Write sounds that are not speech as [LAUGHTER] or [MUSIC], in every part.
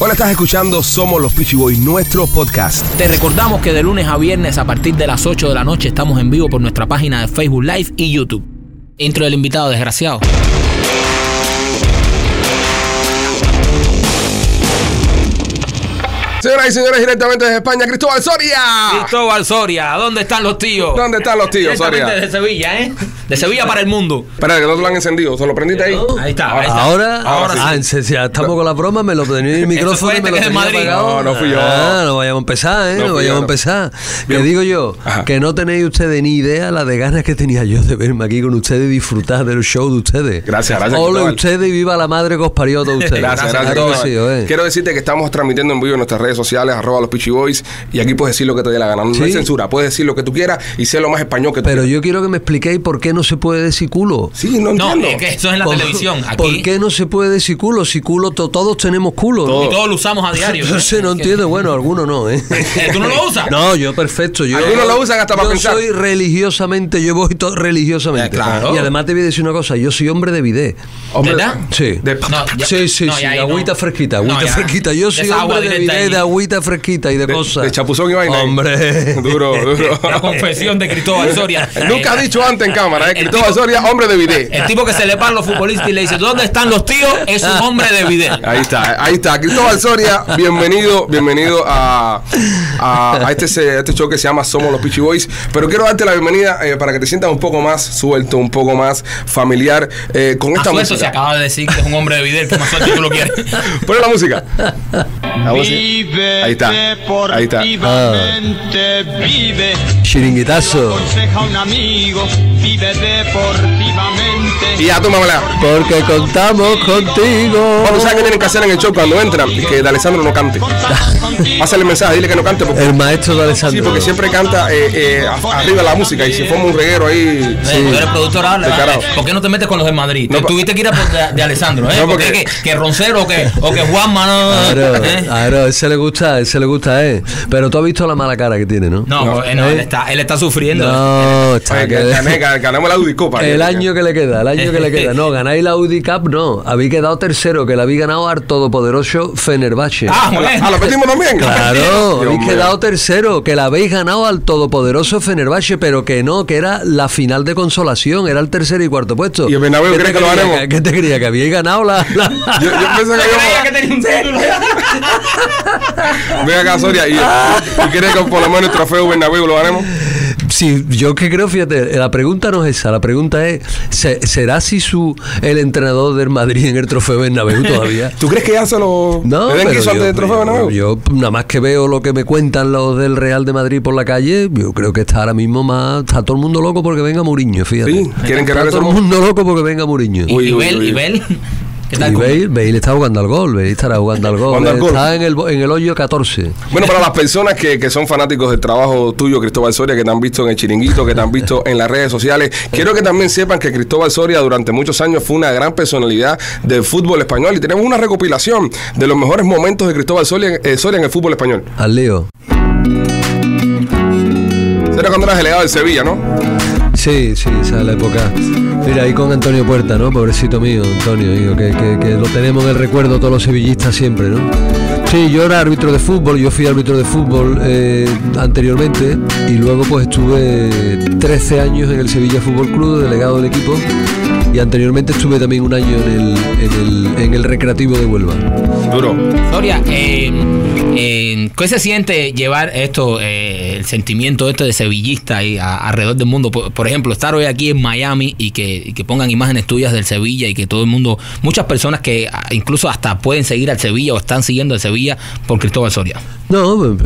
Hola, estás escuchando Somos los Peachy Boys, nuestro podcast. Te recordamos que de lunes a viernes a partir de las 8 de la noche estamos en vivo por nuestra página de Facebook Live y YouTube. Intro del invitado, desgraciado. Señoras y señores, directamente desde España, Cristóbal Soria. Cristóbal Soria, ¿dónde están los tíos? ¿Dónde están los tíos, Directamente Soria? de Sevilla, ¿eh? De Sevilla para el mundo. Espera, que no te lo han encendido. ¿Se lo prendiste ahí? Ahí está, ahí está. Ahora, Ahora sí. ah, en serio, ya estamos con la broma, me lo en el [LAUGHS] micrófono y me lo tenía Madrid. No, no fui yo. Ah, no vayamos a empezar, ¿eh? No vayamos a empezar. Que digo yo, Ajá. que no tenéis ustedes ni idea la de ganas que tenía yo de verme aquí con ustedes y disfrutar del show de ustedes. Gracias, gracias, Cristóbal. ustedes y viva la madre que os parió a todos ustedes. Gracias, gracias. Quiero decirte que estamos transmitiendo en vivo en nuestras redes sociales, arroba los Peachy Boys, y aquí puedes decir lo que te dé la gana. No, no hay censura, puedes decir lo que tú quieras y sé lo más español que tú Pero quieras. yo quiero que me expliquéis por qué no se puede decir culo. Sí, no No, entiendo. es que eso es en la ¿Por- televisión. Aquí. ¿Por qué no se puede decir culo? Si culo, to- todos tenemos culo. Todos. Y todos lo usamos a diario. [LAUGHS] No sé, no entiendo. Bueno, algunos no, ¿eh? Eh, [LAUGHS] ¿Tú no lo usas? No, yo perfecto. Yo, Algunos lo usan hasta para yo pensar. soy religiosamente, yo voy todo religiosamente. Eh, claro. Y además te voy a decir una cosa, yo soy hombre de bidet. Hombre, ¿Verdad? Sí. de- No, ya- sí, sí, no, sí, no. agüita fresquita, No, agüita fresquita. Yo soy hombre de ahí. De agüita fresquita y de, de- cosas. de chapuzón y vaina. Hombre. [LAUGHS] Duro, [LAUGHS] duro. La confesión de Cristóbal Soria. [LAUGHS] Nunca ha dicho antes en cámara, ¿eh? Cristóbal Soria, hombre de bidet. El tipo que se le paran los futbolistas y le dice, ¿dónde están los tíos? Es un hombre de video. Ahí está, ahí está. Cristóbal Soria, bienvenido, bienvenido a, a, a este, se- a este show que se llama Somos los Peachy Boys. Pero quiero darte la bienvenida eh, para que te sientas un poco más suelto, un poco más familiar eh, con esta suelto se música. acaba de decir que es un hombre de video, que más suelto tú lo quieres. Ponle la música. La música. Vive Ahí está, ahí está. deportivamente, vive. Chiringuitazo. Aconseja un amigo, vive deportivamente. Y ya, tómamela. Porque contamos contigo. Bueno, ¿sabes qué tienen que hacer en el show cuando entran? Que de Alessandro no cante. [LAUGHS] Pásale el mensaje, dile que no cante. Porque, El maestro de Alessandro. sí, porque siempre canta eh, eh, arriba la música y se forma un reguero ahí. Eh, Tú eres productor. ¿por qué no te metes con los de Madrid? No, tuviste que ir a por de, [LAUGHS] de Alessandro, ¿eh? No, porque, porque- que, que Roncero o que, o que Juanma no. Claro, ¿eh? claro, ese le gusta, ese le gusta, ¿eh? Pero tú has visto la mala cara que tiene, ¿no? No, No. eh, no, ¿Eh? él, está, él está sufriendo. No, está que- que ganamos la Udicopa. [LAUGHS] El año que le queda, el año que le queda. No, [LAUGHS] ganáis la Audi Cup, no. Habéis quedado tercero, que la habéis ganado al todopoderoso Fenerbahce. Ah, bueno. ¿lo pedimos también? Claro, [LAUGHS] habéis quedado tercero, que la habéis ganado al todopoderoso Fenerbahce, pero que no, que era la final de consolación, era el tercer y cuarto puesto. ¿Y el Bernabéu ¿Qué cree que lo ganemos? ¿Qué te creía? ¿Que habíais ganado la...? la- [LAUGHS] Yo, yo pensé que Creía íbamos- que tenía un título. Ven acá, Soria, y, y quiere que por lo menos el trofeo Bernabéu lo ganemos. Sí, yo que creo, fíjate, la pregunta no es esa, la pregunta es, ¿se- ¿será si su el entrenador del Madrid en el trofeo Bernabéu todavía? [LAUGHS] ¿Tú crees que ya se lo No, pero quiso antes del trofeo Bernabéu? yo, yo nada más que veo lo que me cuentan los del Real de Madrid por la calle, yo creo que está ahora mismo más, está todo el mundo loco porque venga Muriño, fíjate. Sí, quieren que está todo el mundo loco porque venga Muriño. Y, Uy, y uy, Bel, uy. y Bel. ¿Qué tal? Y Bale, Bale está jugando al gol, Bale estará jugando al gol, Jugando al gol. está en el, en el hoyo 14. Bueno, para las personas que, que son fanáticos del trabajo tuyo, Cristóbal Soria, que te han visto en el chiringuito, que te han visto en las redes sociales, quiero que también sepan que Cristóbal Soria durante muchos años fue una gran personalidad del fútbol español y tenemos una recopilación de los mejores momentos de Cristóbal Soria, eh, Soria en el fútbol español. Al lío. Será cuando eras delegado del Sevilla, ¿no? Sí, sí, esa es la época. Mira, ahí con Antonio Puerta, ¿no? Pobrecito mío, Antonio, digo, que, que- que lo tenemos en el recuerdo todos los sevillistas siempre, ¿no? Sí, yo era árbitro de fútbol, yo fui árbitro de fútbol eh, anteriormente y luego pues estuve 13 años en el Sevilla Fútbol Club, delegado del equipo y anteriormente estuve también un año en el, en el, en el Recreativo de Huelva. Duro. Soria, eh, eh, ¿qué se siente llevar esto, eh, el sentimiento este de sevillista y a- alrededor del mundo? Por, por ejemplo, estar hoy aquí en Miami y que, y que pongan imágenes tuyas del Sevilla y que todo el mundo, muchas personas que incluso hasta pueden seguir al Sevilla o están siguiendo al Sevilla por Cristóbal Soria. No,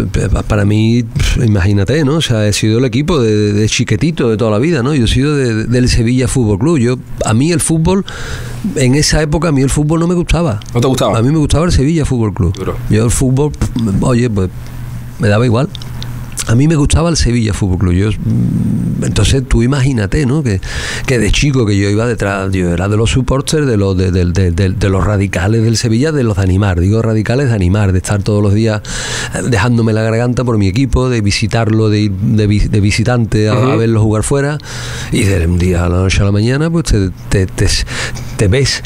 para mí, imagínate, ¿no? O sea, he sido el equipo de, de chiquetito de toda la vida, ¿no? Yo he sido de- del Sevilla Fútbol Club. Yo, a mí el fútbol, en esa época, a mí el fútbol no me gustaba. ¿No te gustaba? A mí me gustaba el Sevilla Fútbol Club. Duro. Yo el fútbol, oye, pues me daba igual. A mí me gustaba el Sevilla Fútbol Club. Yo, mm, entonces tú imagínate, ¿no? Que, que de chico que yo iba detrás, yo era de los supporters, de los de, de- de- de- de los radicales del Sevilla, de los de animar. Digo radicales de animar, de estar todos los días eh, dejándome la garganta por mi equipo, de visitarlo de, ir de, vi- de visitante a, a verlo jugar fuera. Y de un día a la noche a la mañana, pues te, te, te- te ves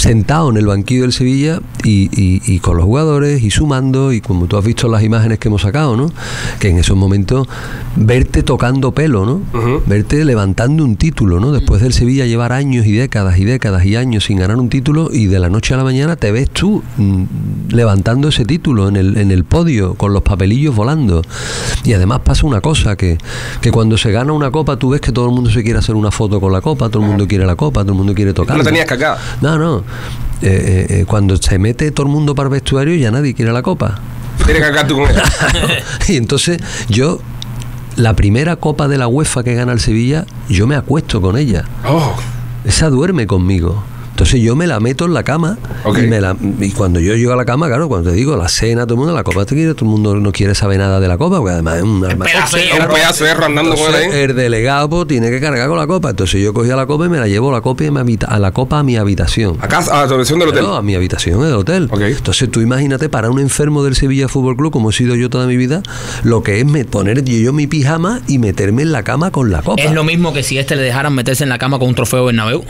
sentado en el banquillo del Sevilla y, y- y con los jugadores y sumando y como tú has visto las imágenes que hemos sacado, ¿no? Que en esos momentos verte tocando pelo, ¿no? Verte levantando un título, ¿no? Después del Sevilla llevar años y décadas y décadas y años sin ganar un título y de la noche a la mañana te ves tú mm, levantando ese título en el, en el podio con los papelillos volando. Y además pasa una cosa, que, que cuando se gana una copa tú ves que todo el mundo se quiere hacer una foto con la copa, todo el mundo quiere la copa, todo el mundo quiere tocar. No tenías cagada. No, no. Eh, eh, eh, cuando se mete todo el mundo para el vestuario ya nadie quiere la copa. Tienes que tú con [LAUGHS] y entonces yo, la primera copa de la UEFA que gana el Sevilla, yo me acuesto con ella. Oh, Esa duerme conmigo. Entonces yo me la meto en la cama y, me la, y cuando yo llego a la cama, claro, cuando te digo la cena, todo el mundo, la copa te quiere, todo el mundo no quiere saber nada de la copa, porque además es un ahí. el delegado pues, tiene que cargar con la copa. Entonces yo cogía la copa y me la llevo a la copa, y me habita- a la copa a mi habitación. A casa, a la dirección del hotel. Claro, a mi habitación del hotel. Entonces tú imagínate para un enfermo del Sevilla Fútbol Club, como he sido yo toda mi vida, lo que es me poner yo mi pijama y meterme en la cama con la copa. Es lo mismo que si este le dejaran meterse en la cama con un trofeo Bernabéu.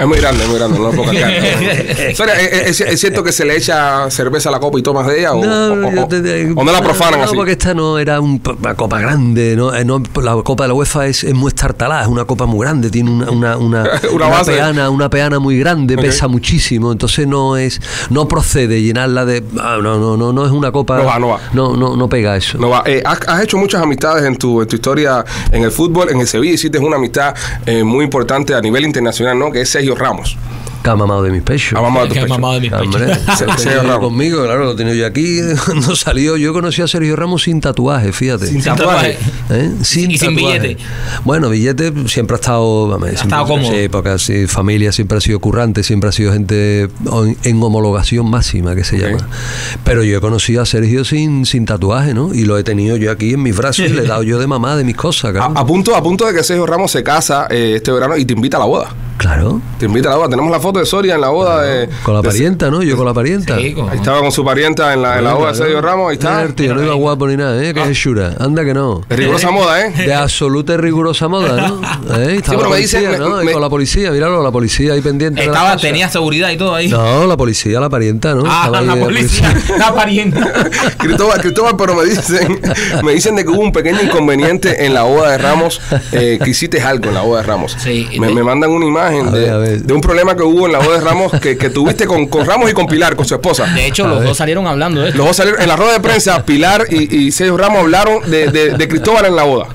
Es muy grande, es muy grande, no lo puedo [LAUGHS] cargar. Soria, ¿es, es- es cierto que se le echa cerveza a la copa y tomas de ella? ¿O No, o- o- te- te- o no la profanan no, así? porque esta no era un- una copa grande, ¿no? Eh, no, la copa de la UEFA es, es muy estartalada, es una copa muy grande, tiene una, una, una, [LAUGHS] Una peana, una peana muy grande, pesa muchísimo, entonces no es, no procede llenarla de, ah, no, no, no, no es una copa, No va, no va. no, no, no pega eso. No va. Eh, has, has hecho muchas amistades en tu, en tu historia en el fútbol. En el Sevilla hiciste una amistad eh, muy importante a nivel internacional, ¿no? Que es Sergio Ramos. Que ha mamado de mis pechos. Ha mamado [LAUGHS] de Que ha mamado de mis pechos. Hombre, Se- lo se tenía yo Ramos. conmigo, claro, lo tenía yo aquí [LAUGHS] cuando salió. Yo conocí a Sergio Ramos sin tatuaje, fíjate. Sin Sin tatuaje. tatuaje. ¿Eh? Y sin billete. Bueno, billete siempre ha estado. vamos, siempre- estado cómodo. Sí, porque así, familia siempre ha sido currante, siempre ha sido gente en, homologación máxima, que se llama. Pero yo he conocido a Sergio sin, sin tatuaje, ¿no? Y lo he tenido yo aquí en mis brazos y le he dado yo de mamá de mis cosas, A, claro. a punto, a punto de que Sergio Ramos se casa eh, este verano y te invita a la boda. Claro. Te invita a la boda. Tenemos la foto de Soria en la boda de. Con la de- parienta, ¿no? Yo con la parienta. Sí, con- Ahí estaba con su parienta en la, en la boda de Sergio Ramos. Ahí está. Tío, no iba guapo ni nada, ¿eh? Que es Shura. Anda que no. De rigurosa moda, ¿eh? De absoluta y rigurosa moda, ¿no? [LAUGHS] ¿Eh? Estaba pero la me dicen- policía, ¿no? me- con la policía, míralo, la policía ahí pendiente. Estaba, tenía seguridad y todo ahí. No, la policía, la parienta, ¿no? ah, la de policía, la parienta. [LAUGHS] Cristóbal, Cristóbal, pero me dicen, me dicen de que hubo un pequeño inconveniente en la boda de Ramos, eh, que hiciste algo en la boda de Ramos. Sí, me, me mandan una imagen de, ver, a ver. de un problema que hubo en la boda de Ramos que, que tuviste con, con Ramos y con Pilar, con su esposa. De hecho, los dos salieron hablando de esto. Los dos salieron en la rueda de prensa, Pilar y, y Sergio Ramos hablaron de, de- de Cristóbal en la boda.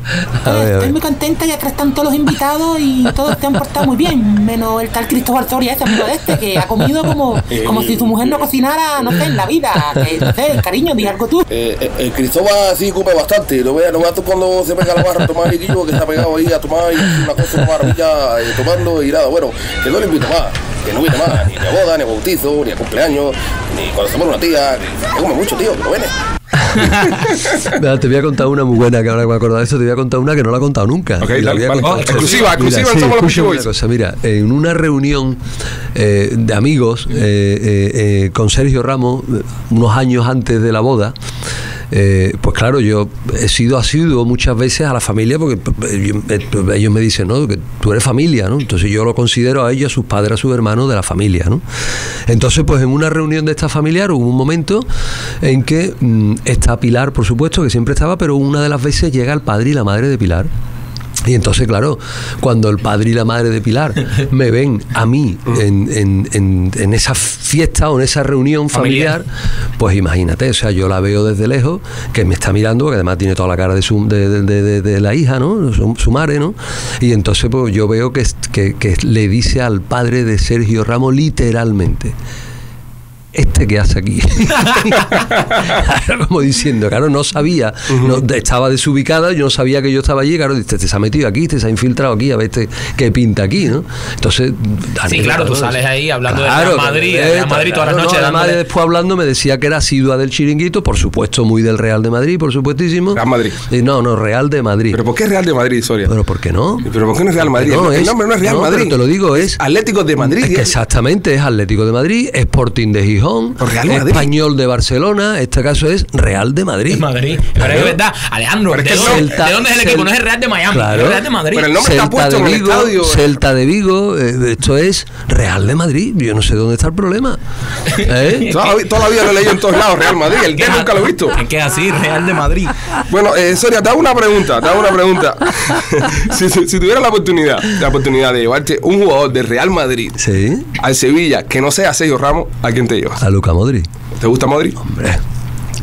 A ver, a Estoy muy contenta ya que están todos los invitados y todos se han portado muy bien, menos el tal Cristóbal Soria, ese amigo de este, que ha comido como, como si su mujer no cocinara, no sé, en la vida. Que, no sé, cariño, di algo tú. Eh, el Cristóbal sí come bastante. Lo veas, lo veas tú cuando se pega la barra a tomar riquillo que está pegado ahí a tomar y una cosa, una maravilla eh, tomando y nada. Bueno, que no le invito más, que no viene más, ni a boda, ni a bautizo, ni a cumpleaños, ni cuando se muere una tía. Que come mucho, tío, que no viene. [LAUGHS] Mira, te voy a contar una muy buena que ahora que me acuerdo de eso, te voy a contar una que no la he contado nunca. Ok, Y la dale, voy a vale. contar. Oh, exclusiva, exclusiva en sí, una cosa, mira, en una reunión eh, de amigos eh, eh, eh, con Sergio Ramos, unos años antes de la boda, eh, pues claro, yo he sido asiduo muchas veces a la familia porque eh, eh, ellos me dicen, ¿no? Que tú eres familia, ¿no? Entonces yo lo considero a ellos, a sus padres, a sus hermanos de la familia, ¿no? Entonces, pues en una reunión de esta familiar hubo un momento en que mm, está Pilar, por supuesto, que siempre estaba, pero una de las veces llega el padre y la madre de Pilar. Y entonces, claro, cuando el padre y la madre de Pilar [LAUGHS] me ven a mí en, en- en- en esa fiesta o en esa reunión familiar, pues imagínate, o sea, yo la veo desde lejos, que me está mirando, porque además tiene toda la cara de, su, de, de- de- la hija, ¿no? Su, su madre, ¿no? Y entonces, pues yo veo que, que, que le dice al padre de Sergio Ramos literalmente. Este que hace aquí. [LAUGHS] Como diciendo, claro, no sabía, no, de- estaba desubicada, yo no sabía que yo estaba allí, claro, este se ha metido aquí, este se ha infiltrado aquí, a ver este qué pinta aquí, ¿no? Entonces, Sí, claro, tú sales ahí hablando Claro, Real Madrid, que- del Real Madrid todas las noches no, además dándole- después hablando me decía que era asidua del chiringuito, por supuesto, muy del Real de Madrid, por supuestísimo. Real Madrid. Y no, no, Real de Madrid. ¿Pero por qué es Real de Madrid, Soria? Pero ¿por qué no? ¿Pero por qué no es Real Madrid? No, el es- nombre no es Real no, Madrid. pero te lo digo, es- Atlético de Madrid. Es que exactamente, es Atlético de Madrid, Sporting de Gijón. Gijón, Real Madrid. Español de Barcelona, este caso es Real de Madrid. Es Madrid. Pero es verdad, Alejandro, ¿de, que dónde, Celta- de dónde es el equipo? No es el Real de Miami, Claro. es el Real de Madrid. Pero el nombre está Celta puesto de en el Vigo, estadio. Celta de Vigo, eh, esto es Real de Madrid. Yo no sé dónde está el problema. ¿Eh? Toda la, vida lo he leído en todos lados, Real Madrid. El D nunca lo he visto. Es que es así, Real de Madrid. Bueno, eh, Sonia, te hago una pregunta, te hago una pregunta. [LAUGHS] si, si, si tuvieras la oportunidad, la oportunidad de llevarte un jugador de Real Madrid Sí, al Sevilla que no sea Sergio Ramos, ¿a quién te llevas? A Luca Modric. ¿Te gusta Madrid? Hombre,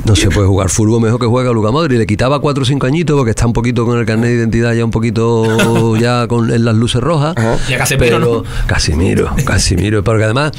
no se puede jugar fútbol mejor que juega Luca Modric. Le quitaba 4 o 5 añitos porque está un poquito con el carnet de identidad ya un poquito [LAUGHS] ya con en las luces rojas. Y a Casemiro, pero ¿no? Casimiro, Casimiro. Porque además,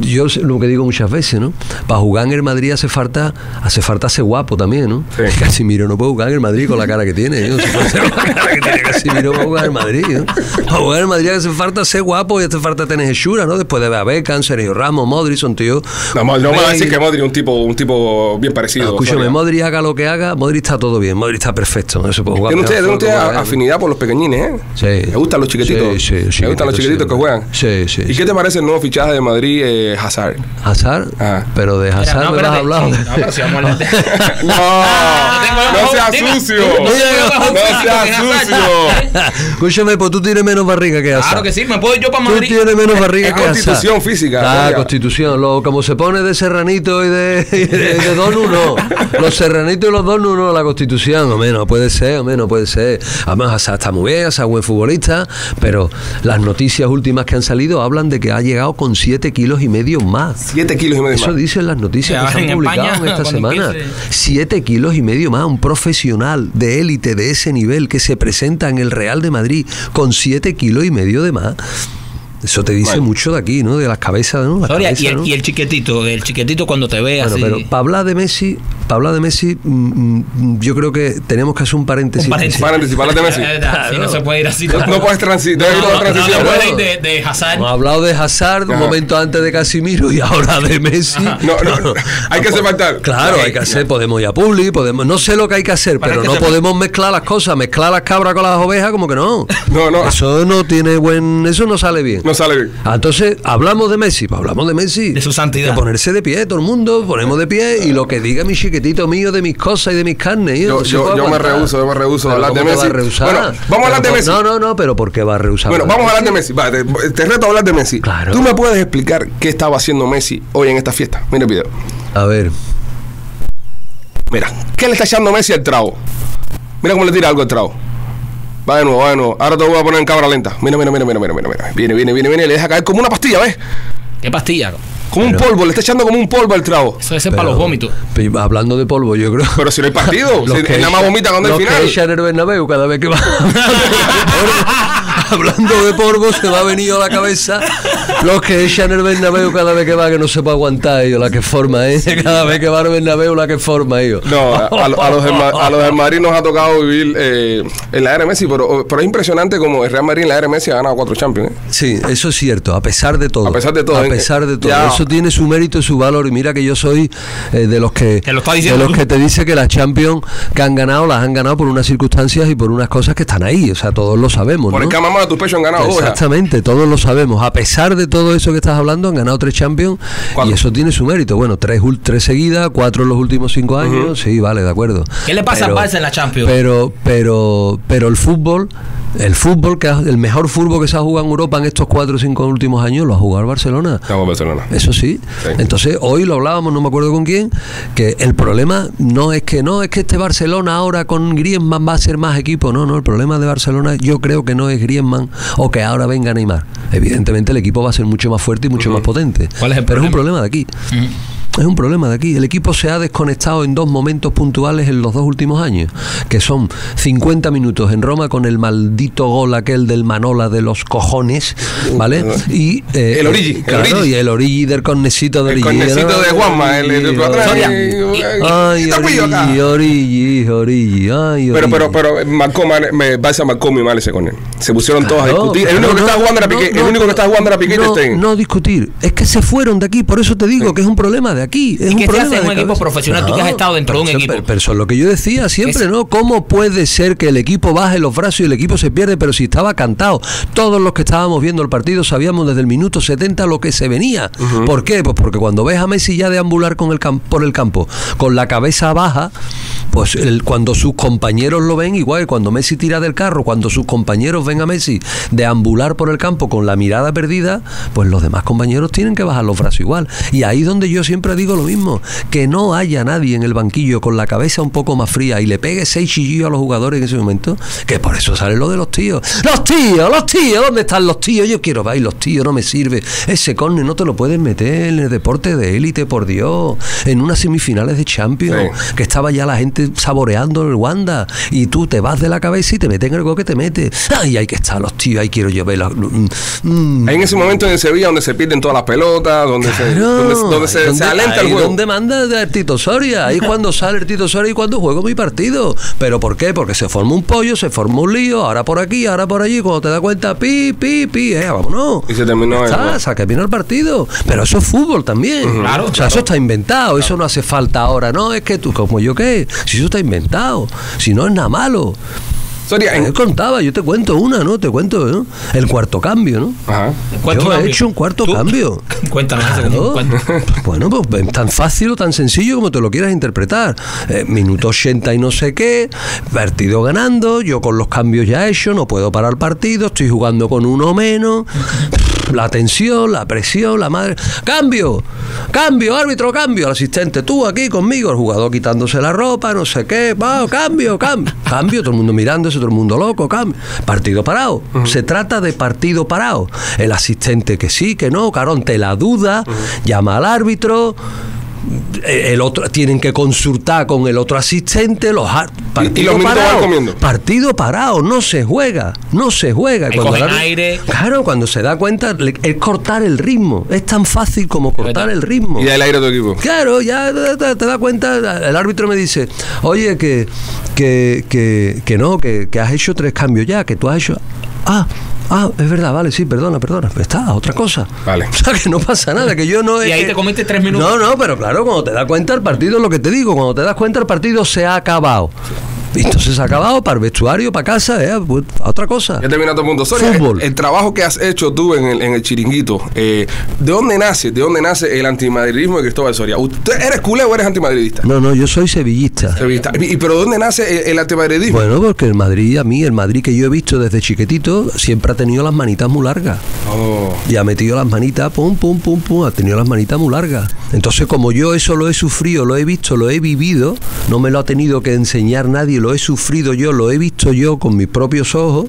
yo lo que digo muchas veces, ¿no? Para jugar en el Madrid hace falta, hace falta ser guapo también, ¿no? Sí. Casimiro no puede jugar en el Madrid con la cara que tiene. ¿no? Si puede ser con la cara que tiene Casimiro para jugar en el Madrid. ¿no? Para jugar en el Madrid hace falta ser guapo y hace falta tener hechura, ¿no? Después de ver a Beckham, Sergio Ramos, Modric, son tíos. No, no me vas a decir que Modric es un tipo, un tipo bien parecido. Escúchame. Modric haga lo que haga, Modric está todo bien, Modric está perfecto, no se puede jugar. Tiene usted, usted ¿no? afinidad por los pequeñines, ¿eh? Sí. ¿Le gustan los chiquititos? Sí, sí, ¿Le gustan los chiquititos sí, que juegan? Sí, sí. ¿Y sí. qué te parece el nuevo fichaje de Madrid, eh, Hazard? Hazard, Ah. pero de Hazard no, me vas a hablar. No, pero si vamos a hablar de- [LAUGHS] [LAUGHS] no, no sucio. No seas dime, sucio. Escúchame, pues tú tienes menos barriga que Hazard. Claro que sí, me puedo yo para Tú Madrid. tienes menos barriga que Hazard. constitución física, Ah, constitución. Lo, como se pone de serranito y de, de, de Donu, no. [LAUGHS] Los serranitos y los Donu, no. La constitución, hombre, no puede ser, hombre, no puede ser. Además, Hazard está muy bien, es buen futbolista, pero las noticias últimas que han salido hablan de que ha llegado con 7 kilos y medio más. Siete kilos y medio Eso más. dicen las noticias que se han en publicado España, [LAUGHS] en esta semana. empiece. Siete kilos y medio más, un profesional de élite de ese nivel que se presenta en el Real de Madrid con siete kilos y medio de más. Eso te dice Bueno. mucho de aquí, ¿no? De las cabezas, ¿no? La Soria, y, el, ¿no? y el chiquitito, el chiquitito cuando te ve Bueno, así. pero para hablar de Messi, para hablar de Messi, mm, mm, yo creo que tenemos que hacer un paréntesis. un paréntesis. Paréntesis, para de Messi. [LAUGHS] Sí, no se puede ir así. No, no puedes transi- no transición. no de, de Hazard. Hemos hablado de Hazard un momento antes de Casimiro y ahora de Messi. No, no, no. Hay que separar. Claro, hay que hacer, podemos ir a Publi, podemos, no sé lo que hay que hacer, Pero pero hay que no podemos mezclar las cosas, mezclar las cabras con las ovejas, como que no. [LAUGHS] No, no. Eso no tiene buen, eso no sale bien. No sale bien. Ah, Entonces, hablamos de Messi, pues hablamos de Messi. De su santidad. De ponerse de pie, todo el mundo, ponemos de pie y lo que diga mi chiquitito mío de mis cosas y de mis carnes. Yo- yo- yo me rehuso, yo me rehuso a hablar de ¿cómo te Messi? va a rehusar? Bueno, vamos a hablar de Messi. No, no, no, pero ¿por qué va a rehusar? Bueno, vamos a hablar de Messi. Va, te, te reto a hablar de Messi. Claro. ¿Tú me puedes explicar qué estaba haciendo Messi hoy en esta fiesta? Mira el video. A ver, Mira, ¿qué le está echando Messi al trago? Mira cómo le tira algo al trago. Va de nuevo, va de nuevo. Ahora te voy a poner en cámara lenta. Mira, mira, mira, mira, mira, mira. mira. Viene, viene, viene, viene. Le deja caer como una pastilla, ¿ves? ¿Qué pastilla? Como un polvo. Le está echando como un polvo al trago. Eso ser para los vómitos. pero hablando de polvo, yo creo. Pero si no hay partido. [LAUGHS] Si nada más vomita cuando los hay que final. echan el Bernabéu cada vez que va [LAUGHS] [LAUGHS] hablando de polvo se me ha venido a la cabeza los que echan el Bernabéu cada vez que va que no se puede aguantar ellos la que forma ¿eh? cada vez que va al Bernabéu la que forma ellos No, a, a lo- a los a los del Madrid nos ha tocado vivir eh, en la era de Messi, pero, pero es impresionante como el Real Madrid en la era de Messi ha ganado cuatro Champions. ¿eh? Sí, eso es cierto, a pesar de todo. A pesar de todo, A ¿eh? pesar de todo. Ya. Eso tiene su mérito y su valor. Y mira que yo soy eh, de los que Te lo está de los que te dice que las Champions que han ganado las han ganado por unas circunstancias y por unas cosas que están ahí. O sea, todos lo sabemos. Por ¿no? el de tu pecho han ganado dos. Exactamente, todos lo sabemos. A pesar de todo eso que estás hablando, han ganado tres Champions y eso tiene su mérito. Bueno, tres, tres seguidas, cuatro en los últimos cinco años. Sí, vale, de acuerdo. ¿Qué le pasa al Barça en la Champions? Pero, pero, pero el fútbol, el fútbol que ha- el mejor fútbol que se ha jugado en Europa en estos cuatro o cinco últimos años lo ha jugado el Barcelona. Vamos, Barcelona. Eso sí. Sí. Entonces, hoy lo hablábamos, no me acuerdo con quién, que el problema no es que no es que este Barcelona ahora con Griezmann va a ser más equipo, no, no, el problema de Barcelona yo creo que no es Griezmann o que ahora venga Neymar. Evidentemente el equipo va a ser mucho más fuerte y mucho más potente. ¿Cuál es el Pero es un problema? problema de aquí. Es un problema de aquí. El equipo se ha desconectado en dos momentos puntuales en los dos últimos años, que son 50 minutos en Roma con el maldito gol aquel del Manola de los cojones, ¿vale? Y eh, El Origi, el claro, Origi. y el Origi del cornecito de El Origi. cornecito ¿no? de Juanma, el, el, el- Ay. Origi, Origi, Origi, ay, Pero, Origi. pero, pero marcó mal, me, Barça marcó muy mal ese con él. Se pusieron todos a Claro, discutir. El claro, único que no, estaba jugando era Piqué. el único que estaba jugando era Piqué no discutir. Es que se fueron de aquí, por eso te digo que es un problema de aquí. Es ¿Y un problema de equipo profesional? Tú que has estado dentro de un equipo. Pero, eso es lo que yo decía siempre, Es- ¿no? ¿Cómo puede ser que el equipo baje los brazos y el equipo se pierde? Pero si estaba cantado. Todos los que estábamos viendo el partido sabíamos desde el minuto 70 lo que se venía. ¿Por qué? Pues porque cuando ves a Messi ya deambular con el por el campo con la cabeza baja, pues el- cuando sus compañeros lo ven igual, cuando Messi tira del carro, cuando sus compañeros ven a Messi deambular por el campo con la mirada perdida, pues los demás compañeros tienen que bajar los brazos igual. Y ahí donde yo siempre digo lo mismo, que no haya nadie en el banquillo con la cabeza un poco más fría y le pegue seis chillillos a los jugadores en ese momento, que por eso sale lo de los tíos. Los tíos, los tíos, ¿dónde están los tíos? Yo quiero ver los tíos, no me sirve. Ese córner no te lo puedes meter en el deporte de élite, por Dios. En unas semifinales de Champions, Sí. que estaba ya la gente saboreando el Wanda, y tú te vas de la cabeza y te meten el gol que te mete. Ay, hay que estar los tíos, ahí quiero yo verlos. Mm, en ese momento en Sevilla donde se pierden todas las pelotas, donde se, Claro, donde, donde se, ahí se donde- alenta el juego. manda el Tito Soria, ahí [LAUGHS] cuando sale el Tito Soria y cuando juego mi partido. ¿Pero por qué? Porque se forma un pollo, se forma un lío, ahora por aquí, ahora por allí, cuando te das cuenta, pi, pi, pi, eh, vámonos. Y se terminó el Está, bien el partido. Pero eso es fútbol también. Claro, O sea, claro. eso está inventado, eso no hace falta ahora. No, es que tú, como yo qué, si eso está inventado, si no es nada malo. Soria, en- Yo contaba, yo te cuento una, ¿no? Te cuento ¿no? el cuarto cambio, ¿no? Ajá. ¿Cuánto yo he cambio? hecho un cuarto ¿Tú? cambio. [LAUGHS] Cuéntanos eso, Claro. [LAUGHS] Bueno, pues es tan fácil o tan sencillo como te lo quieras interpretar. Eh, minuto 80 y no sé qué, partido ganando, yo con los cambios ya hechos, no puedo parar el partido, estoy jugando con uno menos, [LAUGHS] la tensión, la presión, la madre. ¡Cambio! ¡Cambio, árbitro, cambio! Al asistente, tú aquí conmigo, el jugador quitándose la ropa, no sé qué, va, cambio, cambio. Cambio, todo el mundo mirándose, todo el mundo loco, cambio. Partido parado. Se trata de partido parado. El asistente que sí, que no, carón, te la duda, llama al árbitro. El otro tienen que consultar con el otro asistente los ar- partido parado, comiendo. partido parado no se juega no se juega Cuando aire. claro cuando se da cuenta es cortar el ritmo es tan fácil como cortar el ritmo y da el aire a tu equipo. Claro, ya te, te- te das cuenta, el árbitro me dice, oye, que, que, que, que no, que, que has hecho tres cambios ya, que tú has hecho... Ah, ah, es verdad, vale, sí, perdona, perdona, pero está, otra cosa. Vale. [LAUGHS] O sea, que no pasa nada, que yo no... [LAUGHS] Y es ahí te comiste tres minutos. No, no, pero claro, cuando te das cuenta el partido, lo que te digo, cuando te das cuenta el partido se ha acabado. Y entonces se ha acabado para el vestuario, para casa, eh, pues, a otra cosa. Ya termina tu punto. Soria, Fútbol. El, el trabajo que has hecho tú en el, en el chiringuito, eh, ¿de dónde nace? ¿De dónde nace el antimadridismo de Cristóbal Soria? ¿Usted eres culé o eres antimadridista? No, no, yo soy sevillista. Sevillista. ¿Y, pero de dónde nace el, el antimadridismo? Bueno, porque el Madrid, a mí, el Madrid que yo he visto desde chiquitito, siempre ha tenido las manitas muy largas. Oh. Y ha metido las manitas, pum, pum, pum, pum, ha tenido las manitas muy largas. Entonces, como yo eso lo he sufrido, lo he visto, lo he vivido, no me lo ha tenido que enseñar nadie, lo he sufrido yo, lo he visto yo con mis propios ojos,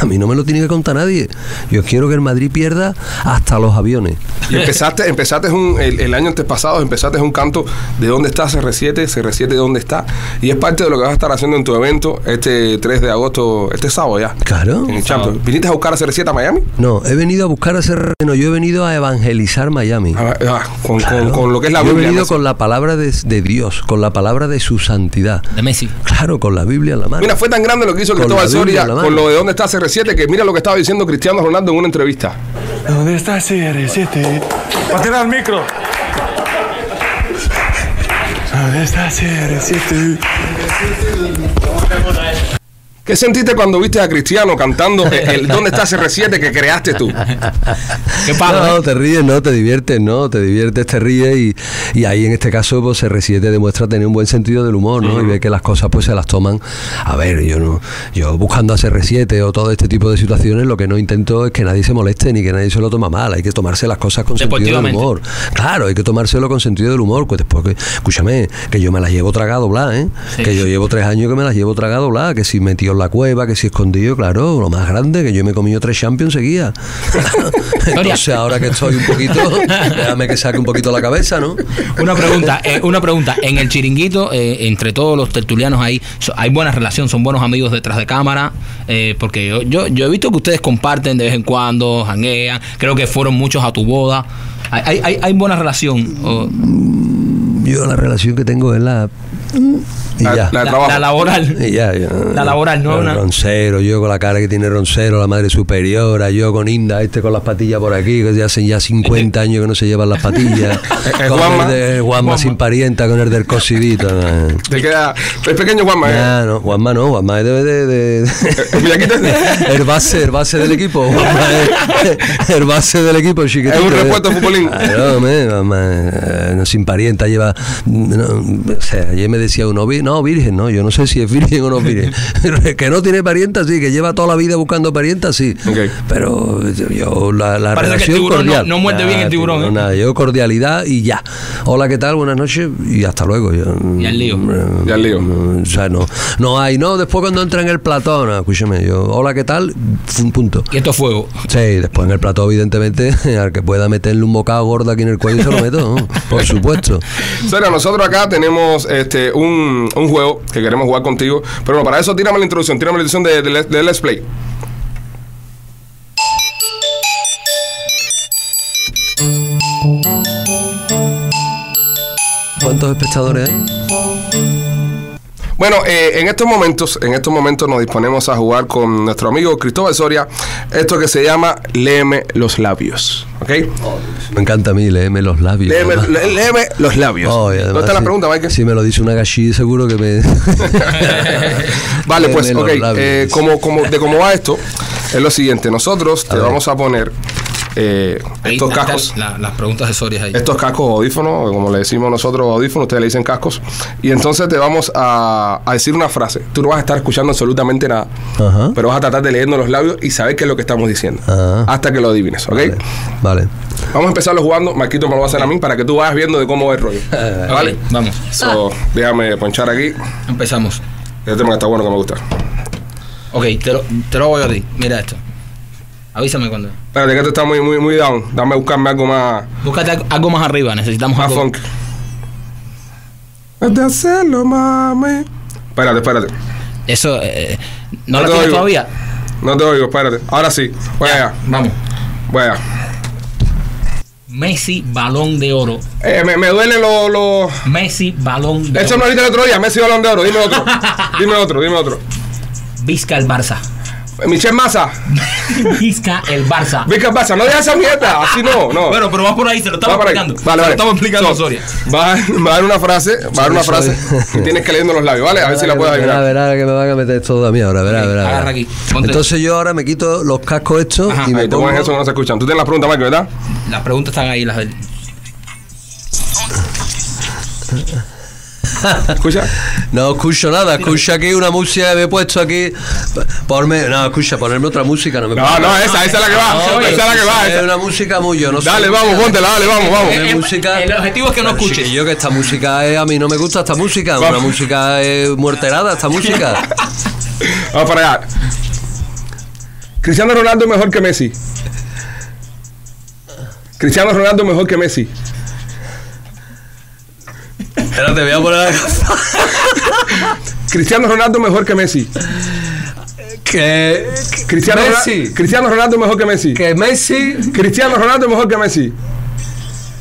a mí no me lo tiene que contar nadie. Yo quiero que el Madrid pierda hasta los aviones. Y empezaste, empezaste un, el, el año antepasado, empezaste un canto de dónde está CR7, CR7 de dónde está. Y es parte de lo que vas a estar haciendo en tu evento este 3 de agosto, este sábado ya. Claro. En el Champions. ¿Viniste a buscar a CR7 a Miami? No, he venido a buscar a ser no, yo he venido a evangelizar Miami. Ah, ah, con, con- Claro. con lo que es la Yo Biblia. he venido ¿no? con la palabra de, de Dios, con la palabra de su santidad. De Messi. Claro, con la Biblia en la mano. Mira, fue tan grande lo que hizo Con Cristóbal Soria con lo de dónde está CR7 que mira lo que estaba diciendo Cristiano Ronaldo en una entrevista. ¿Dónde está CR7? ¡Va a tirar el micro! ¿Dónde está CR7? ¿Qué sentiste cuando viste a Cristiano cantando el, [LAUGHS] el ¿Dónde está CR7 que creaste tú? ¿Qué pasa? No, te ríes, no, te diviertes, no, te diviertes, te ríes y, y ahí en este caso pues R7 demuestra tener un buen sentido del humor, ¿no? Y ve que las cosas pues se las toman. A ver, yo no, yo buscando a R7 o todo este tipo de situaciones, lo que no intento es que nadie se moleste ni que nadie se lo toma mal. Hay que tomarse las cosas con sentido del humor. Claro, hay que tomárselo con sentido del humor. Pues después que, escúchame, que yo me las llevo tragado, bla, ¿eh? Sí. Que yo llevo tres años que me las llevo tragado, bla, que si metido en la cueva, que si escondido, claro, lo más grande, que yo me he comido tres champions seguía. [LAUGHS] Entonces ahora que estoy un poquito, déjame que saque un poquito la cabeza, ¿no? Una pregunta, eh, una pregunta. En el chiringuito, eh, entre todos los tertulianos ahí, hay buena relación, son buenos amigos detrás de cámara, eh, porque yo, yo, yo he visto que ustedes comparten de vez en cuando, janguean, creo que fueron muchos a tu boda. Hay, hay, hay- buena relación. Yo la relación que tengo es la y La, ya. la laboral. Y ya, ya. La laboral, no una- Roncero, yo con la cara que tiene Roncero, la madre superiora, yo con Inda, este con las patillas por aquí, que ya hace ya 50 años que no se llevan las patillas. [LAUGHS] El con Juanma. el de Juanma Juanma. sin parienta, con el del cosidito. no. Te queda. Es pequeño Juanma, ¿eh? Ya, no, Juanma no, Juanma es de, de, de- [LAUGHS] [LAUGHS] El base, el base del equipo, Juanma es el base del equipo, chiquitito. Es un repuesto futbolín. Juanma, eh, no, sin parienta lleva, no, o sea, ayer me decía uno, "Vi- no, virgen, no, yo no sé si es virgen o no es virgen, [LAUGHS] que no tiene parienta, sí, que lleva toda la vida buscando parienta, sí, pero yo, la, la Parece que el relación no- cordial. no muerde bien el Nada, tiburón, ¿eh? Nada, yo cordialidad y ya. Hola, ¿qué tal? Buenas noches y hasta luego. Yo, Y al lío. Y al lío. no, o sea, no, no hay, no, después cuando entra en el plató, no, escúchame, yo, hola, ¿qué tal? Un punto. Y esto es fuego. Sí, después en el plató, evidentemente, [LAUGHS] al que pueda meterle un bocado gordo aquí en el cuello se lo meto, ¿no? por supuesto. Sonia, nosotros acá tenemos este un, un juego que queremos jugar contigo. Pero bueno, para eso tírame la introducción, tírame la introducción de, de, Let's- de Let's Play. ¿Cuántos espectadores hay? Bueno, eh, en estos momentos, en estos momentos nos disponemos a jugar con nuestro amigo Cristóbal Soria, esto que se llama Léeme los labios. ¿Ok? Me encanta a mí, léeme los labios. Léeme, los labios. Oh, y ¿Dónde además, está la pregunta, Michael? Si me lo dice una gachi, seguro que me. [LAUGHS] Vale, pues, Léeme ok. eh, como, como, de cómo va esto, es lo siguiente. Nosotros te vamos a poner eh, estos cascos. la- las preguntas de Soria ahí. Estos cascos audífonos, como le decimos nosotros audífonos, ustedes le dicen cascos. Y entonces te vamos a, a decir una frase. Tú no vas a estar escuchando absolutamente nada, Ajá. pero vas a tratar de leyendo los labios y saber qué es lo que estamos diciendo. Ajá. Hasta que lo adivines, ¿ok? Vale. vale. Vamos a empezarlo jugando. Marquito me lo va a hacer a mí para que tú vayas viendo de cómo va el rollo. [LAUGHS] ¿Vale? Vamos, So, déjame ponchar aquí. empezamos. Este tema que está bueno que me gusta. Ok, te lo, te lo voy a decir. Mira esto. Avísame cuando. Espérate, que esto está muy, muy, muy down. Dame a buscarme algo más, Búscate algo- más arriba, necesitamos más algo. funk. De hacerlo, mami. Espérate, espérate. Eso, eh, ¿no, No la te tienes todavía? No te oigo, espérate. Ahora sí. Voy allá. Vamos. Voy allá. Messi, balón de oro. Eh, me, me duelen los... Lo... Messi, balón de Eso oro. no ahorita el otro día. Messi balón de oro. Dime otro. [LAUGHS] dime otro, dime otro. Vizca el Barça. Michel Massa. [LAUGHS] Vizca el Barça. Vizca Massa. No dejes esa mierda. Así no, no. Bueno, pero va por ahí, se lo estamos explicando. Vale, se vale. lo estamos explicando, So, Soria. Va, va a dar una frase, va a dar una frase [LAUGHS] y tienes que leyendo los labios, ¿vale? A ver si la puedes adivinar. verá que me van a meter todo a mí ahora, verá, verá. agarra aquí. Entonces yo ahora me quito los cascos estos Ajá, y me pongo... eso no se escuchan. Tú tienes la pregunta, Michael, ¿verdad? Las preguntas están ahí, las del. Escucha. No escucho nada, escucho aquí una música que me he puesto aquí. Porme, no, escucha, ponerme otra música, no me No, no, esa, esa es la que va. No, esa es la que va. Es una música muy yo, no sé. Dale, vamos, póntela, dale, vamos, vamos. Ponme Eh, eh, música. el objetivo es que no escuches. chiquillo, que esta música es, a mí no me gusta esta música, una música es muerterada, esta música. [LAUGHS] Vamos para allá. Cristiano Ronaldo es mejor que Messi. Cristiano Ronaldo es mejor que Messi. Espérate, voy a poner la [LAUGHS] Cristiano Ronaldo mejor que Messi. que Cristiano, Messi. Ronaldo, Cristiano Ronaldo mejor que Messi. que Messi Cristiano Ronaldo mejor que Messi.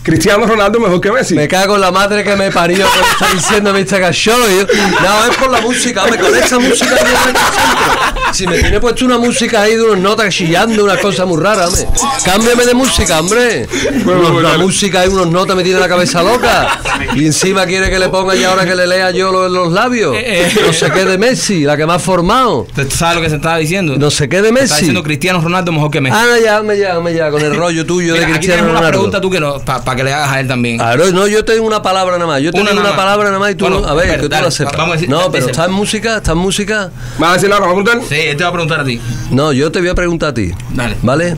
Cristiano Ronaldo mejor que Messi. Me cago en la madre que me parió que me está diciendo Mr. Cachorro. No, es por la música, hombre, con esa música me. Si me tiene puesto una música ahí de unas notas chillando, una cosa muy rara, hombre. Cámbiame de música, hombre. Bueno, Unos- bueno, la dale. música y unos notas me tiene la cabeza loca. Y encima quiere que le ponga ya ahora que le lea yo los, los labios. Eh, eh. No sé qué de Messi, la que me ha formado. ¿Tú sabes lo que se estaba diciendo? No sé qué de Está Messi. diciendo Cristiano Ronaldo mejor que Messi. Ah, ya, me ya, me ya, con el rollo tuyo Mira, de aquí Cristiano una Ronaldo. pregunta tú que no, para que le hagas a él también. Claro, no, yo tengo una palabra nada más. Yo tengo Una palabra nada más y tú Bueno, no- A ver, espera, que tú dale, la sepas. vamos a decir- no, pero dice- ¿está en música? ¿Está en música? ¿Vas a decir ahora? ¿Vas a preguntar? Sí, él te va a preguntar a ti. No, yo te voy a preguntar a ti. Dale. ¿Vale?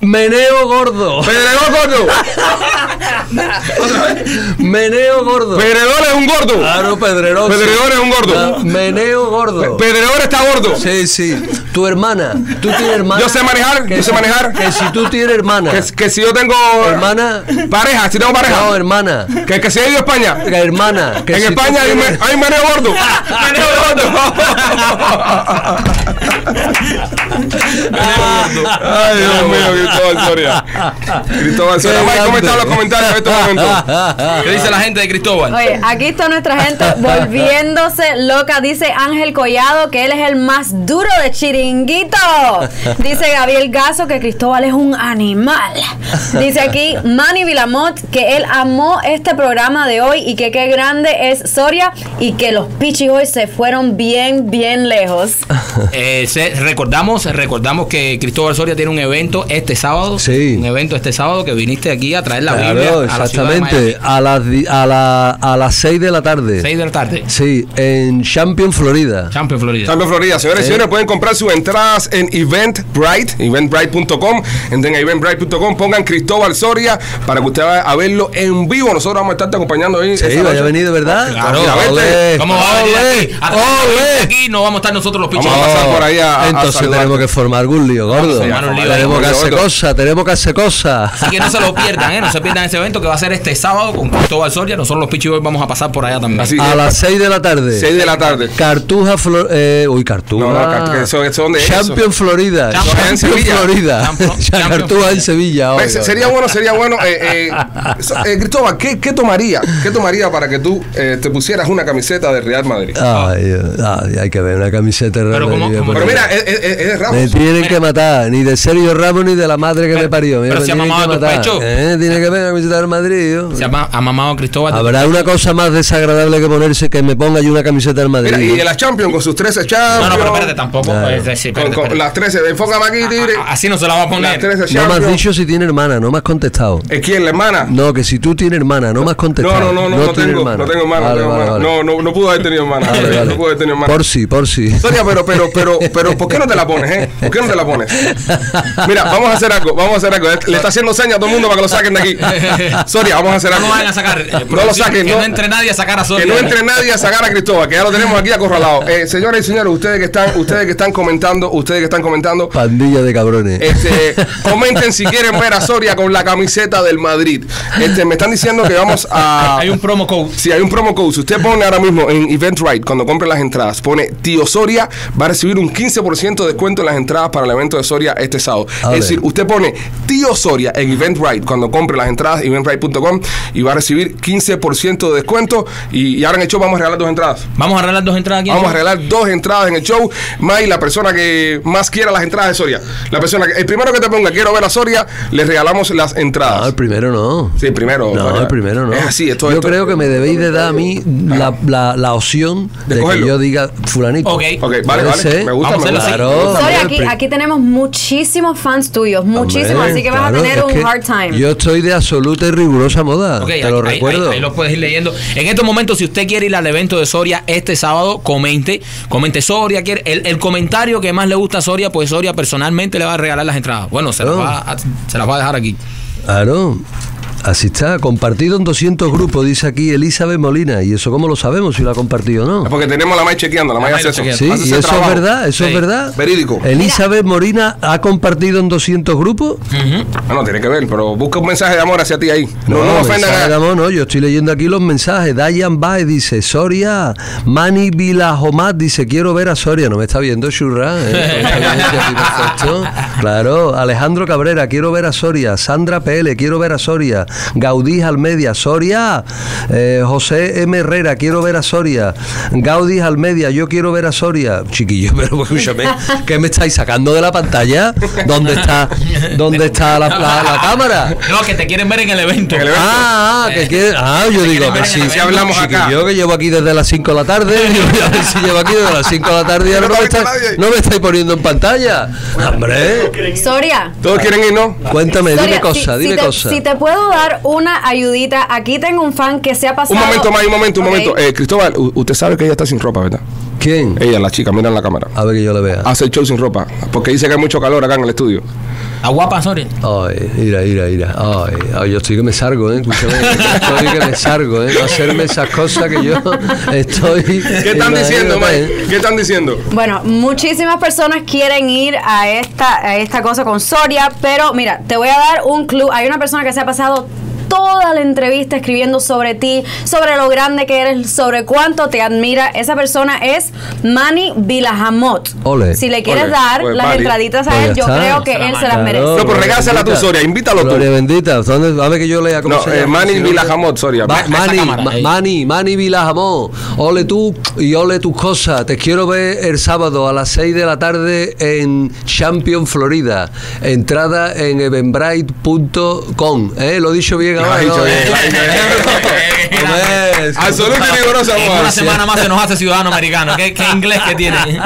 Meneo gordo. Pedredor gordo. [LAUGHS] [LAUGHS] Meneo gordo. Pedredor es un gordo. Claro, pedreroso. Pedredor es un gordo. Meneo gordo. Pedredor está gordo. Sí, sí. Tu hermana. Tú tienes hermana. Yo sé manejar, Que yo sé si- manejar. Que si tú tienes hermana. Que, que si yo tengo Hermana. pareja, si tengo pareja. No, hermana. Que, que si he ido a España. Que hermana. Que en si España hay, tienes- hay meneo gordo. [LAUGHS] meneo gordo. Ay, Dios mío, Cristóbal Soria. Cristóbal Soria. Mike, ¿cómo están los comentarios en este momento? [LAUGHS] ¿Qué dice la gente de Cristóbal? Oye, aquí está nuestra gente [LAUGHS] volviéndose loca. Dice Ángel Collado que él es el más duro de chiringuito. [LAUGHS] Dice Gabriel Gaso que Cristóbal es un animal. Dice aquí Manny Vilamot que él amó este programa de hoy y que qué grande es Soria y que los pichis hoy se fueron bien, bien lejos. Eh, se- recordamos, recordamos que Cristóbal Soria tiene un evento este sábado. Sí. Un evento este sábado que viniste aquí a traer la Biblia Claro, a la exactamente. A las a la- a las 6 de la tarde. 6 de la tarde. Sí, en Champion, Florida. Champion Florida. Champion Florida, señores y señores, pueden comprar sus entradas en Eventbrite, eventbrite.com. Entren a eventbrite.com, pongan Cristóbal Soria para que usted vaya a verlo en vivo. Nosotros vamos a estarte acompañando ahí. Sí, vaya noche. a venir de verdad. Claro. Mira, vete. Ole, ¿Cómo va a venir aquí? A aquí no vamos a estar nosotros los pichos. Vamos a pasar por ahí a- a Entonces saludarte. tenemos que formar algún lío, gordo. Tenemos que hacer cosas, tenemos que hacer cosas. Así que no se lo pierdan, ¿eh? No se pierdan ese evento que va a ser este sábado con Cristóbal Soria. Nosotros los pichos hoy vamos a pasar por allá también. Así A las 6 de la tarde. 6 de la tarde. Cartuja, Flor eh, uy, Cartuja. No, no, Cart- que eso- eso, ¿dónde es Champion Champion Florida. en Champion Sevilla. Florida. Champion- Champion [LAUGHS] Cartuja en Sevilla. Pues, sería bueno, sería bueno. Eh, eh, [LAUGHS] eh, Cristóbal, ¿qué, qué tomaría? ¿Qué tomaría para que tú eh, te pusieras una camiseta de Real Madrid? Ay, ay, hay que ver una camiseta de Real Pero como- Madrid, como- Pero mira, es, es- es de Me Ramos. tienen que matar, ni de Sergio Ramos ni de la madre que Pero- me parió. Mira, pero me si ha tienen que mamado tu matar. pecho. Eh, Tiene que ver una camiseta del Madrid. yo. Se llama ha mamado Cristóbal. Habrá una cosa más desagradable que ponerse que me ponga yo una camiseta del Madrid. Mira, y de la Champions con sus 13 No, Champions. no, pero espérate, tampoco. Claro. sí, sí, Con, espérate, con espérate. las 13, enfócame aquí, tigre. Así no se la va a Las poner. 13 no me has dicho si tiene hermana, no me has contestado. ¿Es quién, la hermana? No, que si tú tienes hermana, no me has contestado. No, no, no, no, no, tengo, hermana. no tengo hermana, Vale, no, tengo vale, hermana. vale. no, no, no pudo haber tenido hermana. Vale, no pudo haber tenido hermana. Por sí, por sí. Sonia, pero, pero, pero, pero, ¿por qué no te la pones, eh? ¿Por qué no te la pones? Mira, vamos a hacer algo, vamos a hacer algo. Le está haciendo señas a todo el mundo para que lo saquen de aquí. Sonia, vamos a hacer No algo. lo vayan a sacar. eh, No lo saquen, Que no. no entre nadie a sacar a Soria. Que no entre nadie a sacar a Cristóbal, que ya lo tenemos aquí acorralado. Eh, señores y señores, ustedes que están, ustedes que están comentando, ustedes que están comentando, Pandilla de cabrones. este, [LAUGHS] comenten si quieren ver a Soria con la camiseta del Madrid. Este, me están diciendo que vamos a. Hay un promo code. Si hay un promo code, si usted pone ahora mismo en Eventbrite, cuando compre las entradas, pone Tío Soria, va a recibir un 15% de descuento en las entradas para el evento de Soria este sábado. Es decir, usted pone Tío Soria en Eventbrite cuando compre las entradas, eventbrite.com, y va a recibir 15% de descuento. Y, y ahora en el show vamos a regalar dos entradas. Vamos a arreglar dos entradas aquí. Vamos a regalar dos entradas en el show. May, la persona que más quiera las entradas de Soria. La persona que, el primero que te ponga quiero ver a Soria, le regalamos las No, entradas. el primero no. Sí, el primero. No, el primero no. Es así, esto Yo esto- creo que me debéis de dar a mí la, la, la opción De de, que yo diga fulanito. Ok. Vale, vale. ser. Me gusta, Vamos a me hacerlo gusta. así. Claro. Soria, aquí, aquí tenemos muchísimos fans tuyos, muchísimos, Hombre, así que vas a claro, tener un que hard time. Yo estoy de absoluta rigurosa moda. Ok, te ahí, lo ahí- recuerdo. ahí- ahí lo puedes ir leyendo. En estos momentos, si usted quiere ir al evento de Soria este sábado, comente. Comente Soria. Quiere, el, el comentario que más le gusta a Soria, pues Soria personalmente le va a regalar las entradas. Bueno, se, las, va a, se las va a dejar aquí. Claro. Así está, compartido en 200 grupos, dice aquí Elizabeth Molina. ¿Y eso cómo lo sabemos si lo ha compartido o no? Es porque tenemos la May chequeando, la La hace eso. Sí, Hace y eso trabajo. es verdad, eso Sí. es verdad. Verídico. Elizabeth Molina ha compartido en 200 grupos. Ah, no, tiene que ver, pero busca un mensaje de amor hacia ti ahí. No, no, ofendan mensaje de a... amor, no, yo estoy leyendo aquí los mensajes. Dayan Baez dice, Soria, Mani Vilajomat dice, quiero ver a Soria. No me está viendo, Churra. ¿eh? [LAUGHS] Claro, Alejandro Cabrera, quiero ver a Soria. Sandra PL, quiero ver a Soria. Gaudí Almedia, Soria. Eh, José M. Herrera, quiero ver a Soria. Gaudí Almedia, yo quiero ver a Soria. Chiquillo, [LAUGHS] pero escúchame, ¿qué me estáis sacando de la pantalla? ¿Dónde está, dónde está la, la- la cámara? No, que te quieren ver en el evento. En el evento. Ah, ah, que quiere- ah, yo digo quieren que sí, Si hablamos acá. Yo que llevo aquí desde las 5 de la tarde, [LAUGHS] yo voy a ver si llevo aquí desde las 5 de la tarde y ahora No me, está está- viendo nadie. no me estáis poniendo en pantalla. Hombre, Soria. Todos quieren ir, ¿no? cuéntame, Soria, dime cosas, si, dime si te, cosas. si te puedo dar una ayudita, aquí tengo un fan que se ha pasado. Un momento, May, un momento, un momento. Eh, Cristóbal, usted sabe que ella está sin ropa, ¿verdad? ¿Quién? Ella, la chica, mira en la cámara. A ver que yo le vea. Hace el show sin ropa. Porque dice que hay mucho calor acá en el estudio. A guapa Soria. Ay, mira, mira, mira. Ay, ay, yo estoy que me salgo, ¿eh? Escúchame, [LAUGHS] estoy que me salgo, ¿eh? No hacerme esas cosas que yo estoy. ¿Qué están diciendo, Imagínate, May? ¿Qué están diciendo? Bueno, muchísimas personas quieren ir a esta, a esta cosa con Soria, pero mira, te voy a dar un clue. Hay una persona que se ha pasado toda la entrevista escribiendo sobre ti, sobre lo grande que eres, sobre cuánto te admira. Esa persona es Manny Vilajamot. Ole. Si le quieres Ole. dar Pues, las entraditas a Pues él, ya yo está. creo que él se las merece. No, pero regálsela tú, Soria, invítalo tú. Gloria bendita. ¿Dónde? A ver que yo lea cómo No, se eh, llama. Manny Vilajamot, Soria. A esa Manny, cámara, Ma- ahí. Manny, Manny Vilajamot. Ole tú y ole tus cosas. Te quiero ver el sábado a las 6 de la tarde en Champion, Florida. Entrada en eventbrite.com. ¿Eh? Lo he dicho bien Rigoroso, [LAUGHS] [LAUGHS] En amor. una semana más se nos hace ciudadano americano. ¿Qué, qué inglés que tiene? [LAUGHS]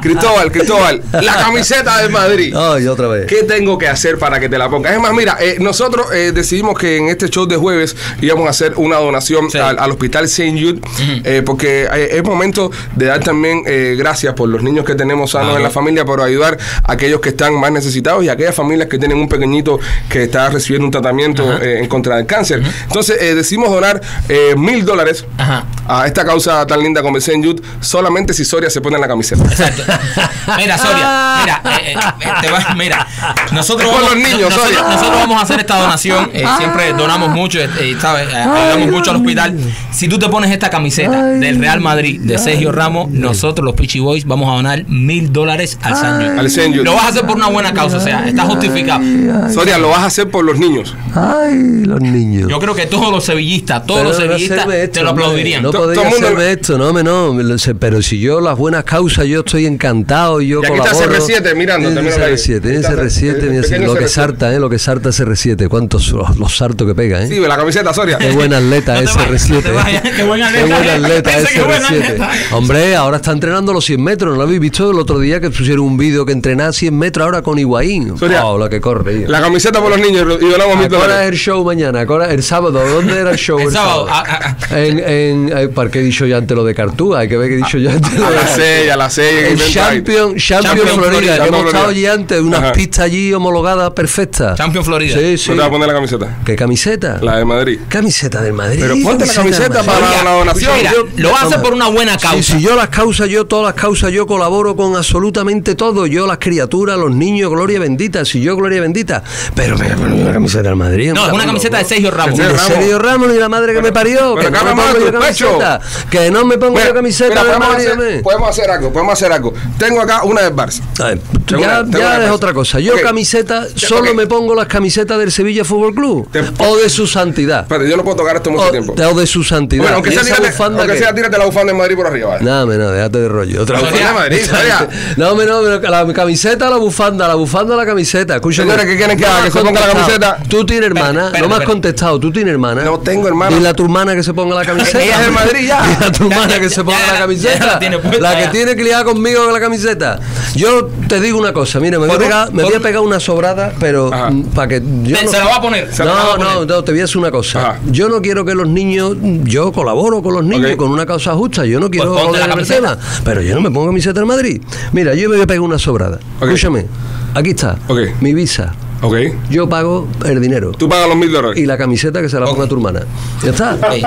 Cristóbal, Cristóbal, la camiseta de Madrid. Ay, otra vez. ¿Qué tengo que hacer para que te la pongas? Es más, mira, eh, nosotros eh, decidimos que en este show de jueves íbamos a hacer una donación Sí. al, al Hospital St. Jude, eh, porque eh, es momento de dar también eh, gracias por los niños que tenemos sanos en la familia, por ayudar a aquellos que están más necesitados y a aquellas familias que tienen un pequeñito que está recibiendo un tratamiento eh, en contra del cáncer. Entonces, eh, decidimos donar eh, mil dólares a esta causa tan linda como el St. Jude, solamente si Soria se pone en la camiseta. Exacto. Mira, Soria, mira, eh, eh, te va- mira, nosotros vamos, los niños, nosotros, Soria. nosotros vamos a hacer esta donación, eh, siempre donamos mucho, eh, eh, ¿sabes? Eh, ayudamos mucho al hospital. Si tú te pones esta camiseta del Real Madrid de Sergio Ramos, nosotros los Peachy Boys vamos a donar mil dólares al San Jude. Al St. Jude. Lo vas a hacer por una buena causa, o sea, está justificado. Soria, lo vas a hacer por los niños. Ay, los niños. Yo creo que todos los sevillistas, todos Pero los no sevillistas hacerme te lo aplaudirían. No podéis todo el mundo- hacerme esto, no, me no. Pero si yo las buenas causas, yo estoy encantado y yo Y aquí está colaboro. CR7 mirándote, Tiene míralo ahí. CR7, tiene Está- CR7, el mira, pequeño lo que CR7. sarta, ¿eh? Lo que sarta CR7. ¿Cuántos los, los sartos que pega, eh? Sí, la camiseta, Soria. Qué buen atleta No te es vayas, no te CR7. vayas, ¿eh? qué buen atleta. buen atleta Ese es qué buen CR7. atleta. Hombre, ahora está entrenando los 100 metros. ¿No lo habéis visto el otro día que pusieron un vídeo que entrenaba 100 metros ahora con Higuaín? Soria, Oh, la que corre. La camiseta por los niños y donamos mil ¿A qué hora es dólares. el show mañana? ¿A qué hora- El sábado. ¿Dónde era el show? El sábado, ah, ah, ah. En, en, eh, ¿Para qué he dicho yo antes lo de Cartúa? Hay que ver que he dicho yo antes lo A de las 6, a las 6 en. Champion, Champion, Champion Florida, Florida, que hemos estado allí antes, unas Ajá. pistas allí homologadas perfectas. Champion Florida. Sí, ¿No sí. te vas a poner la camiseta? ¿Qué camiseta? La de Madrid. Camiseta del Madrid. Pero ponte la camiseta para la donación. Mira, Yo- lo vas a hacer Toma. por una buena Sí, causa. si yo las causas, yo todas las causas, yo colaboro con absolutamente todo. Yo las criaturas, los niños, gloria bendita. Si yo, gloria bendita. Pero, pero, pero una camiseta del Madrid. No, es una camiseta de Sergio Ramos. Sergio ¿En Ramos. Y la madre que me parió. pero que no me pongo yo camiseta. Que no me pongo yo camiseta podemos, hacer, hombre. podemos hacer algo, podemos hacer algo. Tengo acá una del Barça. Ya es otra cosa. Yo camiseta, solo me pongo las camisetas del Sevilla Fútbol Club. Te- o de su santidad. Espérate, yo no puedo tocar esto mucho O, tiempo. de- o de su santidad. Bueno, aunque ¿Y sea, tírate, bufanda aunque qué? sea, tírate la bufanda de Madrid por arriba. ¿vale? No, me no, déjate de rollo. Otra de. No, no, pero la camiseta, la bufanda, la bufanda, la camiseta. Escúchame. ¿qué quieren que ¿Que se ponga la camiseta? Tú tienes hermana, no me. Contestado. Tú tienes hermana. No tengo hermana. Dile a tu hermana que se ponga la camiseta. Ella es del Madrid ya. Dile a tu hermana que se ponga ya, la ya camiseta. la tiene puesta, la que ya. tiene que liar conmigo con la camiseta. Yo te digo una cosa, mira, me voy a pegar, me voy a por- pegar una sobrada, pero Ajá. para que yo Te- no- se la va a poner. se la va no, a poner. no, no, te voy a decir una cosa. Ajá. Yo no quiero que los niños, yo colaboro con los niños con una causa justa. Yo no quiero Pues ponte joder la camiseta. pero yo no me pongo camiseta en Madrid. Mira, yo me voy a pegar una sobrada. Escúchame, aquí está, Ok. mi visa. Ok. Yo pago el dinero. Tú pagas los mil dólares. Y la camiseta que se la ponga tu hermana. Ya está. Él-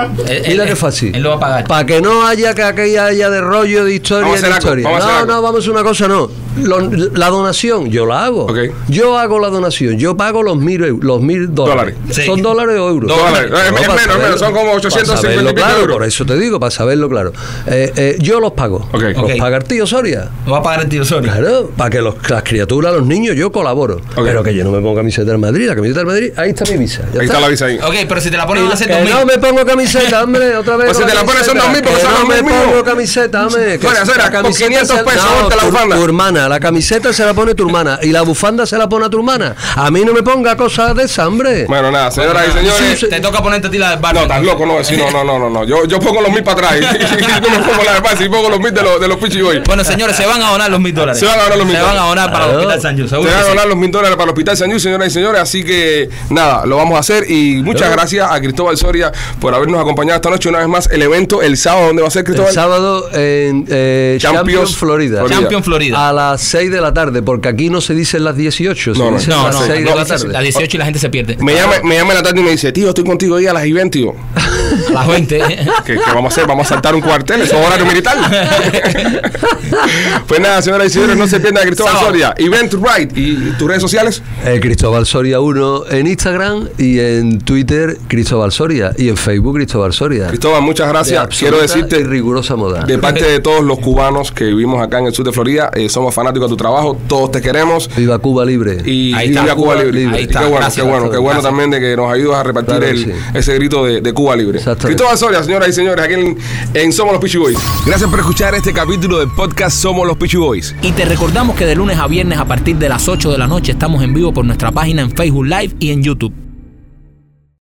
Mira él- qué fácil. él lo va a pagar. Para que no haya que aquí haya de rollo, de historia, Vamos a de historia. vamos a hacer no, algo. no, vamos a una cosa, no. Lo- la donación, yo la hago. Ok. Yo hago la donación. Yo pago los mil, los mil dólares. Dólares. Sí. ¿Son dólares o euros? Dólares. No, Es- menos, saberlo- menos, son como para 850 saberlo y pico claro, euros. Por eso te digo, para saberlo claro. Eh, eh, yo los pago. Los paga el tío Soria. Lo va a pagar el tío Soria. Claro, para que los- las criaturas, los niños, yo colaboro. Pero que yo no me pongo camiseta del Madrid. La camiseta del Madrid, ahí está mi visa. Ahí está la visa ahí. Ok, pero si te la ponen van a ser que 2000. no me pongo camiseta, hombre, otra vez. Pues si te la pones son camiseta. 2000 porque Que son no los me pongo camiseta, hombre. Fuera, si fuera, la con camiseta 500 se- pesos, no, ponte la tu- bufanda. Tu hermana, la camiseta se la pone tu hermana y la bufanda se la pone a tu hermana. A mí no me ponga cosas de esa, hombre. Bueno, nada, señoras y señores. Te toca ponerte a ti la del bar. No, estás loco, no, no, no, no, no, no. Yo, yo pongo los mil para atrás. Y [LAUGHS] no me pongo la de paz y pongo los mil de los, de los. Bueno, señores, se van a donar los mil dólares. Se van a donar los mil Se van a dólares. donar para el. Hospital San José. Se van a donar los mil dólares para el Hospital San Luis, señoras y señores. Así que nada, lo vamos a hacer. Y muchas gracias a Cristóbal Soria por habernos acompañado esta noche. Una vez más, el evento el sábado, ¿dónde va a ser El Cristóbal? sábado en eh, Champions, Champions, Florida. Florida. Champion Florida. A las 6 de la tarde, porque aquí no se dicen las 18, se No, no. dicen No, las no, 6 no, de la a tarde. las 18 y la gente se pierde. Me llama, me llama en la tarde y me dice, tío, estoy contigo ahí a las 20, tío. A las 20. [LAUGHS] ¿Qué, qué vamos a hacer? Vamos a saltar un cuartel, eso es horario militar. [LAUGHS] pues nada, señoras y señores, no se pierdan a Cristóbal. Soria. Event Right. ¿Y tus redes sociales? Eh, Cristóbal Soria 1 en Instagram y en Twitter Cristóbal Soria y en Facebook Cristóbal Soria. Cristóbal, muchas De gracias. Quiero decirte rigurosa moda. de parte de todos los [LAUGHS] cubanos que vivimos acá en el sur de Florida, eh, somos fanáticos de tu trabajo, todos te queremos. Viva Cuba libre. Y Ahí viva está, Cuba, Cuba Libre. Libre. Ahí está, Qué bueno, gracias, qué bueno, qué bueno gracias. también de que nos ayudas a repartir Claro el- sí. ese grito de, de Cuba Libre. Cristóbal Soria, señoras y señores, aquí en, en Somos los Pichi Boys. Gracias por escuchar este capítulo del podcast Somos los Pichi Boys. Y te recordamos que de lunes a viernes a partir de las 8 de la noche estamos en vivo por nuestra página en Facebook Live y en YouTube.